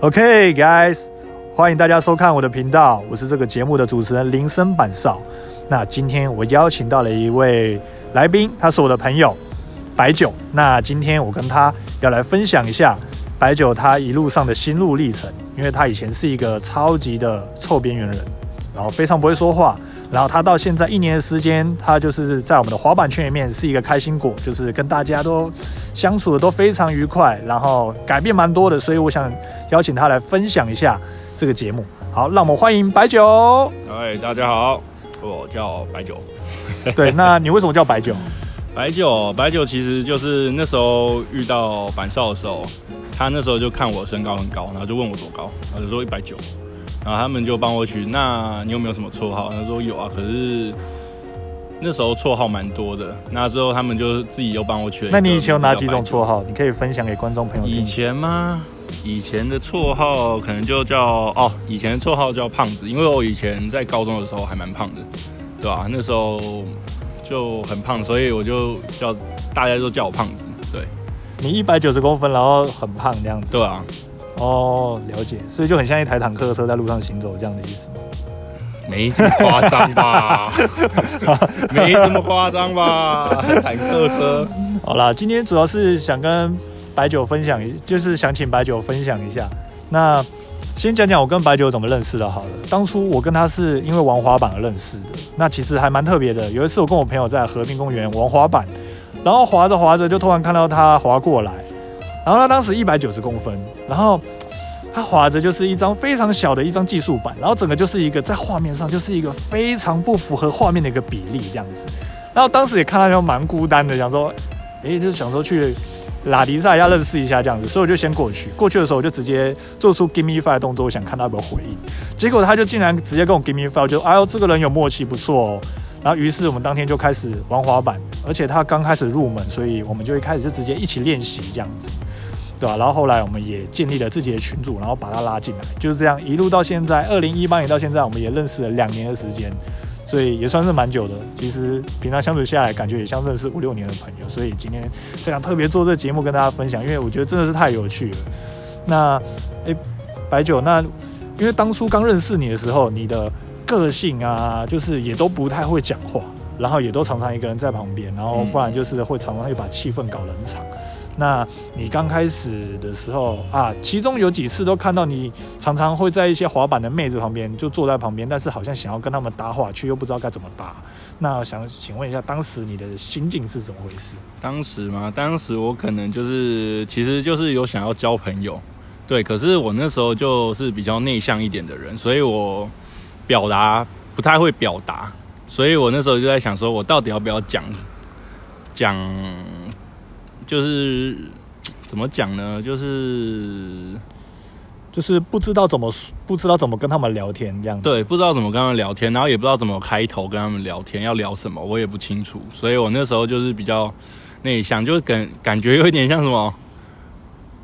OK, guys，欢迎大家收看我的频道，我是这个节目的主持人林森板少。那今天我邀请到了一位来宾，他是我的朋友白酒。那今天我跟他要来分享一下白酒他一路上的心路历程，因为他以前是一个超级的臭边缘人，然后非常不会说话，然后他到现在一年的时间，他就是在我们的滑板圈里面是一个开心果，就是跟大家都相处的都非常愉快，然后改变蛮多的，所以我想邀请他来分享一下这个节目。好，让我们欢迎白酒。嗨，大家好，我叫白酒。对，那你为什么叫白酒？白酒，白酒其实就是那时候遇到板少的时候，他那时候就看我身高很高，然后就问我多高，然后就说一百九，然后他们就帮我取。那你有没有什么绰号？他说有啊，可是那时候绰号蛮多的。那之后他们就自己又帮我取了那你以前有哪几种绰号？你可以分享给观众朋友。以前吗？以前的绰号可能就叫哦，以前的绰号叫胖子，因为我以前在高中的时候还蛮胖的，对吧、那时候就很胖，所以我就叫大家都叫我胖子，对你一百九十公分，然后很胖这样子。对啊，哦，了解，所以就很像一台坦克车在路上行走这样的意思吗。没这么夸张吧？没这么夸张吧？坦克车，好啦，今天主要是想跟白酒分享一，就是想请白酒分享一下。那先讲讲我跟白酒怎么认识的好了。当初我跟他是因为玩滑板而认识的，那其实还蛮特别的。有一次我跟我朋友在和平公园玩滑板，然后滑着滑着就突然看到他滑过来，然后他当时一百九十公分，然后他滑着就是一张非常小的一张技术板，然后整个就是一个在画面上就是一个非常不符合画面的一个比例这样子。然后当时也看到就蛮孤单的，想说，诶，就是想说去拉迪萨要认识一下这样子，所以我就先过去。过去的时候我就直接做出 give me five 动作，我想看他有没有回应。结果他就竟然直接跟我 give me five，就哎呦这个人有默契，不错哦。然后于是我们当天就开始玩滑板，而且他刚开始入门，所以我们就一开始就直接一起练习这样子。对吧、然后后来我们也建立了自己的群组，然后把他拉进来，就是这样一路到现在，二零一八年到现在，我们也认识了两年的时间，所以也算是蛮久的。其实平常相处下来，感觉也像认识五六年的朋友。所以今天非常特别做这节目跟大家分享，因为我觉得真的是太有趣了。那诶，白酒，那因为当初刚认识你的时候，你的个性啊，就是也都不太会讲话，然后也都常常一个人在旁边，然后不然就是会常常会把气氛搞冷场。那你刚开始的时候啊，其中有几次都看到你常常会在一些滑板的妹子旁边就坐在旁边，但是好像想要跟他们搭话，却又不知道该怎么搭。那想请问一下，当时你的心境是怎么回事？当时嘛，当时我可能就是，其实就是有想要交朋友，对，可是我那时候就是比较内向一点的人，所以我表达不太会表达，所以我那时候就在想说，我到底要不要讲讲，就是怎么讲呢？就是就是不知道怎么不知道怎么跟他们聊天这样子。对，不知道怎么跟他们聊天，然后也不知道怎么开头跟他们聊天，要聊什么我也不清楚，所以我那时候就是比较内向，就感感觉有一点像什么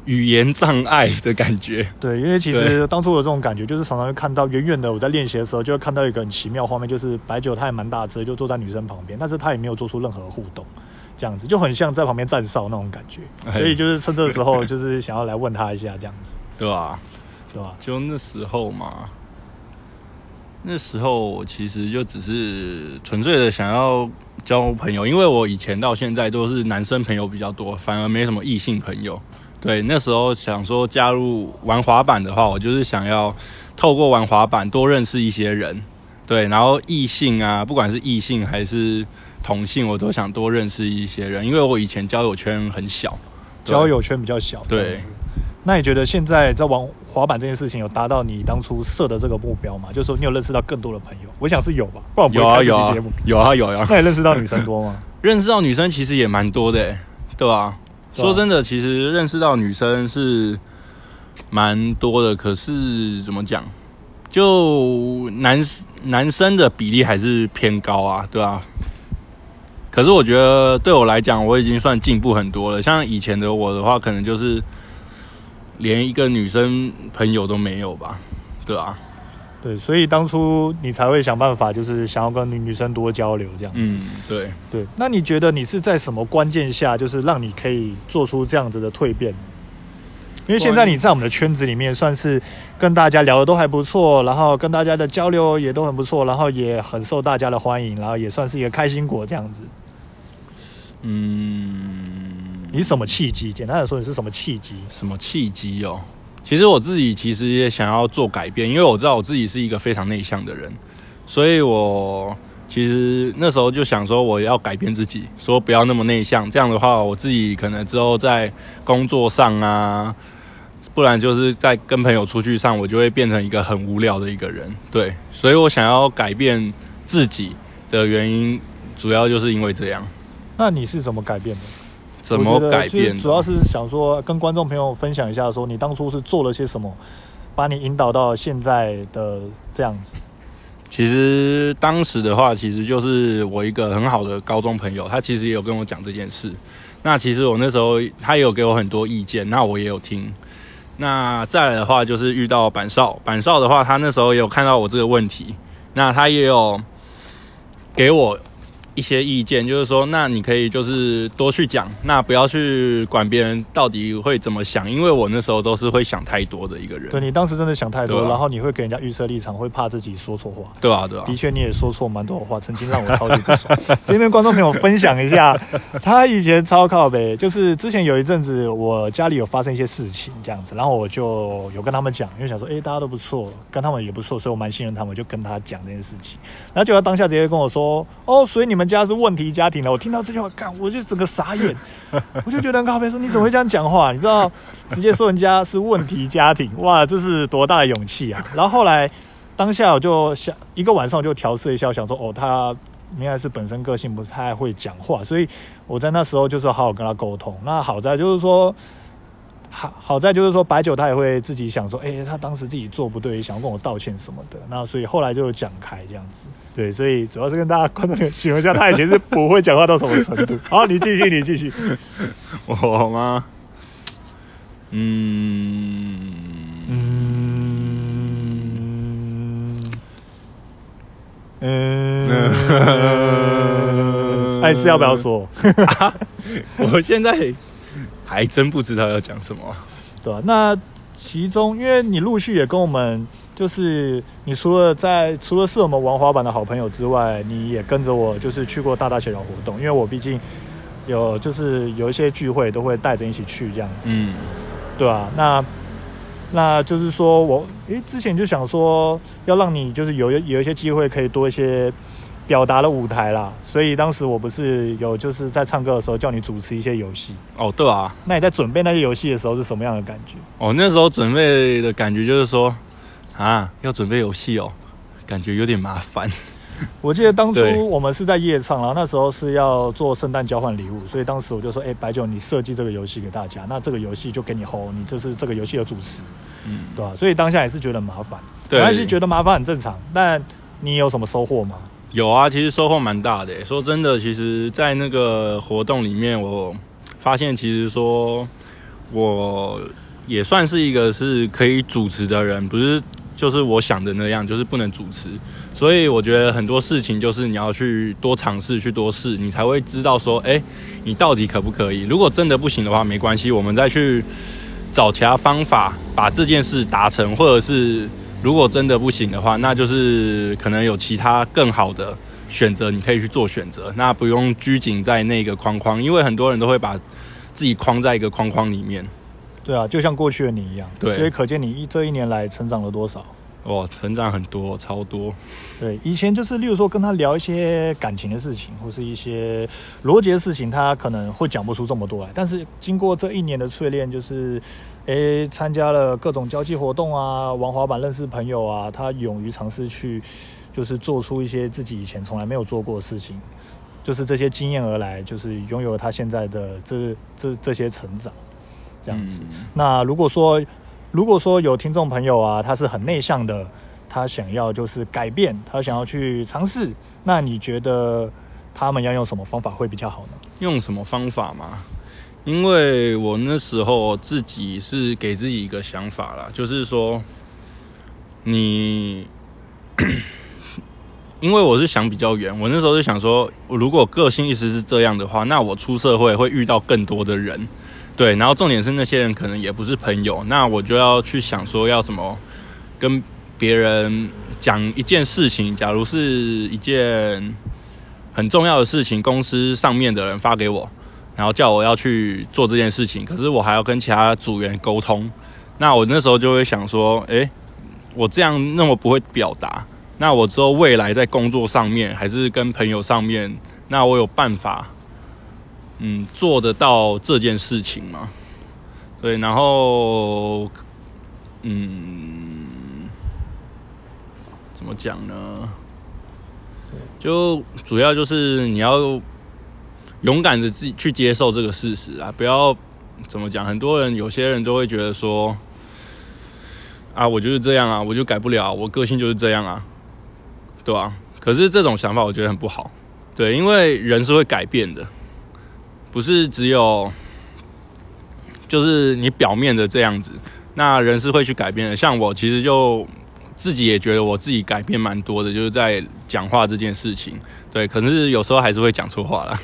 语言障碍的感觉。对，因为其实当初有这种感觉，就是常常会看到远远的我在练习的时候，就会看到一个很奇妙的画面，就是白酒他也蛮大只，就坐在女生旁边，但是他也没有做出任何互动，这样子就很像在旁边站哨那种感觉。哎所以就是趁这个时候，就是想要来问他一下这样子，对吧？对吧？就那时候嘛，那时候我其实就只是纯粹的想要交朋友，因为我以前到现在都是男生朋友比较多，反而没什么异性朋友。对，那时候想说加入玩滑板的话，我就是想要透过玩滑板多认识一些人，对，然后异性啊，不管是异性还是同性，我都想多认识一些人，因为我以前交友圈很小，交友圈比较小，对。那你觉得现在在玩滑板这件事情有达到你当初设的这个目标吗？就是说你有认识到更多的朋友，我想是有吧，不然不有会开这啊有啊。有啊有啊，那你认识到女生 多吗？认识到女生其实也蛮多的欸，对吧、啊说真的，其实认识到女生是蛮多的，可是怎么讲，就男男生的比例还是偏高啊，对吧、可是我觉得对我来讲，我已经算进步很多了。像以前的我的话，可能就是连一个女生朋友都没有吧，对吧、对，所以当初你才会想办法，就是想要跟女女生多交流这样子。嗯，对。对，那你觉得你是在什么关键下，就是让你可以做出这样子的蜕变？因为现在你在我们的圈子里面，算是跟大家聊的都还不错，然后跟大家的交流也都很不错，然后也很受大家的欢迎，然后也算是一个开心果这样子。嗯，你什么契机？简单的说，你是什么契机？什么契机哦？其实我自己其实也想要做改变，因为我知道我自己是一个非常内向的人，所以我其实那时候就想说我要改变自己，说不要那么内向。这样的话，我自己可能之后在工作上啊，不然就是在跟朋友出去上，我就会变成一个很无聊的一个人。对，所以我想要改变自己的原因，主要就是因为这样。那你是怎么改变的？怎么改变？主要是想说跟观众朋友分享一下，说你当初是做了些什么，把你引导到现在的这样子。其实当时的话，其实就是我一个很好的高中朋友，他其实也有跟我讲这件事。那其实我那时候他也有给我很多意见，那我也有听。那再来的话，就是遇到板少，板少的话，他那时候也有看到我这个问题，那他也有给我。一些意见就是说，那你可以就是多去讲，那不要去管别人到底会怎么想，因为我那时候都是会想太多的一个人。对你当时真的想太多，然后你会给人家预设立场，会怕自己说错话。对啊，对啊，的确你也说错蛮多话，曾经让我超级不爽。这边观众朋友分享一下，他以前超靠北，就是之前有一阵子我家里有发生一些事情这样子，然后我就有跟他们讲，因为想说，哎，大家都不错，跟他们也不错，所以我蛮信任他们，就跟他讲这件事情。然后就他当下直接跟我说，哦，所以你们。家是问题家庭了，我听到这句话，干我就整个傻眼，我就觉得很靠背说你怎么会这样讲话？你知道，直接说人家是问题家庭，哇，这是多大的勇气啊！然后后来当下我就想一个晚上我就调试一下，想说哦，他应该是本身个性不太会讲话，所以我在那时候就是好好跟他沟通。那好在就是说。好好在就是说，白酒他也会自己想说，哎，他当时自己做不对，想要跟我道歉什么的。那所以后来就讲开这样子，对，所以主要是跟大家观众形容一下，他以前是不会讲话到什么程度。好，你继续，你继续。我吗？嗯嗯嗯，哎，是要不要说？我现在。还真不知道要讲什么，对吧？那其中，因为你陆续也跟我们，就是你除了在除了是我们玩滑板的好朋友之外，你也跟着我，就是去过大大小小活动。因为我毕竟有，就是有一些聚会都会带着一起去这样子，嗯，对吧？那那就是说我，诶，之前就想说要让你就是有有一些机会可以多一些。表达了舞台啦，所以当时我不是有就是在唱歌的时候叫你主持一些游戏哦，对啊，那你在准备那些游戏的时候是什么样的感觉？哦，那时候准备的感觉就是说啊，要准备游戏哦，感觉有点麻烦。我记得当初我们是在夜唱，然后那时候是要做圣诞交换礼物，所以当时我就说，哎，白酒，你设计这个游戏给大家，那这个游戏就给你 hold，你就是这个游戏的主持，嗯，对吧？所以当下也是觉得麻烦，对，还是觉得麻烦很正常。但你有什么收获吗？有啊，其实收获蛮大的。说真的，其实，在那个活动里面，我发现其实说，我也算是一个是可以主持的人，不是就是我想的那样，就是不能主持。所以我觉得很多事情就是你要去多尝试，去多试，你才会知道说，哎，你到底可不可以？如果真的不行的话，没关系，我们再去找其他方法把这件事达成，或者是。如果真的不行的话，那就是可能有其他更好的选择，你可以去做选择。那不用拘谨在那个框框，因为很多人都会把自己框在一个框框里面。对啊，就像过去的你一样。对，所以可见你一这一年来成长了多少？哇，成长很多，超多。对，以前就是，例如说跟他聊一些感情的事情，或是一些逻辑的事情，他可能会讲不出这么多来。但是经过这一年的淬炼，就是。诶，参加了各种交际活动啊，玩滑板认识朋友啊，他勇于尝试去，就是做出一些自己以前从来没有做过的事情，就是这些经验而来，就是拥有他现在的这这这些成长，这样子。那如果说如果说有听众朋友啊，他是很内向的，他想要就是改变，他想要去尝试，那你觉得他们要用什么方法会比较好呢？用什么方法吗？因为我那时候自己是给自己一个想法啦，就是说，你，因为我是想比较远，我那时候就想说，如果个性一直是这样的话，那我出社会会遇到更多的人，对，然后重点是那些人可能也不是朋友，那我就要去想说要怎么跟别人讲一件事情。假如是一件很重要的事情，公司上面的人发给我，然后叫我要去做这件事情，可是我还要跟其他组员沟通。那我那时候就会想说，诶，我这样那么不会表达，那我之后未来在工作上面还是跟朋友上面，那我有办法。嗯，做得到这件事情吗？对，然后，嗯，怎么讲呢？就主要就是你要勇敢的自己去接受这个事实啊！不要怎么讲，很多人有些人都会觉得说，啊，我就是这样啊，我就改不了，我个性就是这样啊，对吧？可是这种想法我觉得很不好，对，因为人是会改变的。不是只有，就是你表面的这样子，那人是会去改变的。像我其实就自己也觉得我自己改变蛮多的，就是在讲话这件事情。对，可是有时候还是会讲错话了。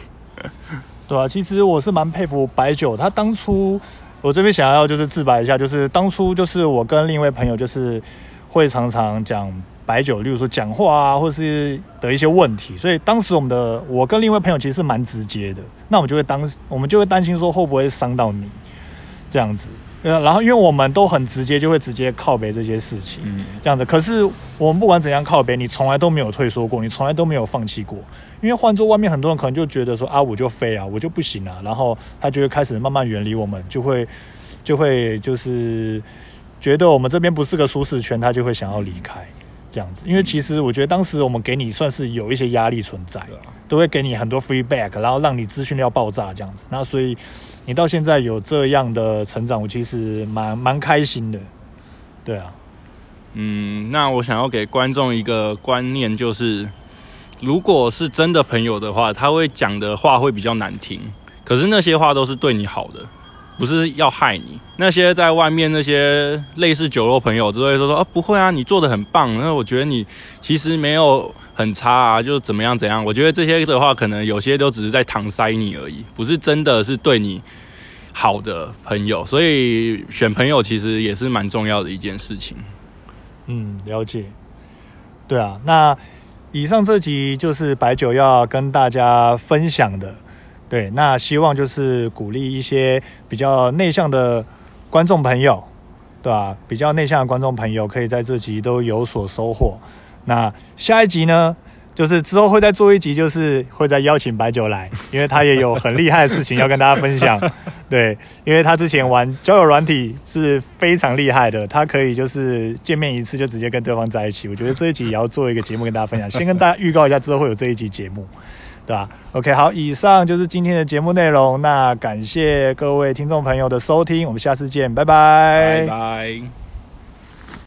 对啊，其实我是蛮佩服白酒，他当初我这边想要就是自白一下，就是当初就是我跟另一位朋友就是会常常讲。白酒，例如说讲话啊，或者是的一些问题，所以当时我们的我跟另一位朋友其实是蛮直接的，那我们就会当我们就会担心说会不会伤到你这样子，呃，然后因为我们都很直接，就会直接靠背这些事情，这样子。可是我们不管怎样靠背，你从来都没有退缩过，你从来都没有放弃过，因为换做外面很多人可能就觉得说啊，我就飞啊，我就不行啊，然后他就会开始慢慢远离我们，就会就会就是觉得我们这边不是个舒适圈，他就会想要离开。这样子，因为其实我觉得当时我们给你算是有一些压力存在，都会给你很多 feedback，然后让你资讯要爆炸这样子。那所以你到现在有这样的成长，我其实蛮蛮开心的。对啊，嗯，那我想要给观众一个观念，就是如果是真的朋友的话，他会讲的话会比较难听，可是那些话都是对你好的。不是要害你，那些在外面那些类似酒肉朋友，只会说说啊，不会啊，你做的很棒。那我觉得你其实没有很差啊，就怎么样怎样。我觉得这些的话，可能有些都只是在搪塞你而已，不是真的是对你好的朋友。所以选朋友其实也是蛮重要的一件事情。嗯，了解。对啊，那以上这集就是白酒要跟大家分享的。对，那希望就是鼓励一些比较内向的观众朋友，对吧？比较内向的观众朋友可以在这集都有所收获。那下一集呢，就是之后会再做一集，就是会再邀请白酒来，因为他也有很厉害的事情要跟大家分享。对，因为他之前玩交友软体是非常厉害的，他可以就是见面一次就直接跟对方在一起。我觉得这一集也要做一个节目跟大家分享，先跟大家预告一下，之后会有这一集节目。对吧？OK，好，以上就是今天的节目内容。那感谢各位听众朋友的收听，我们下次见，拜拜，拜拜。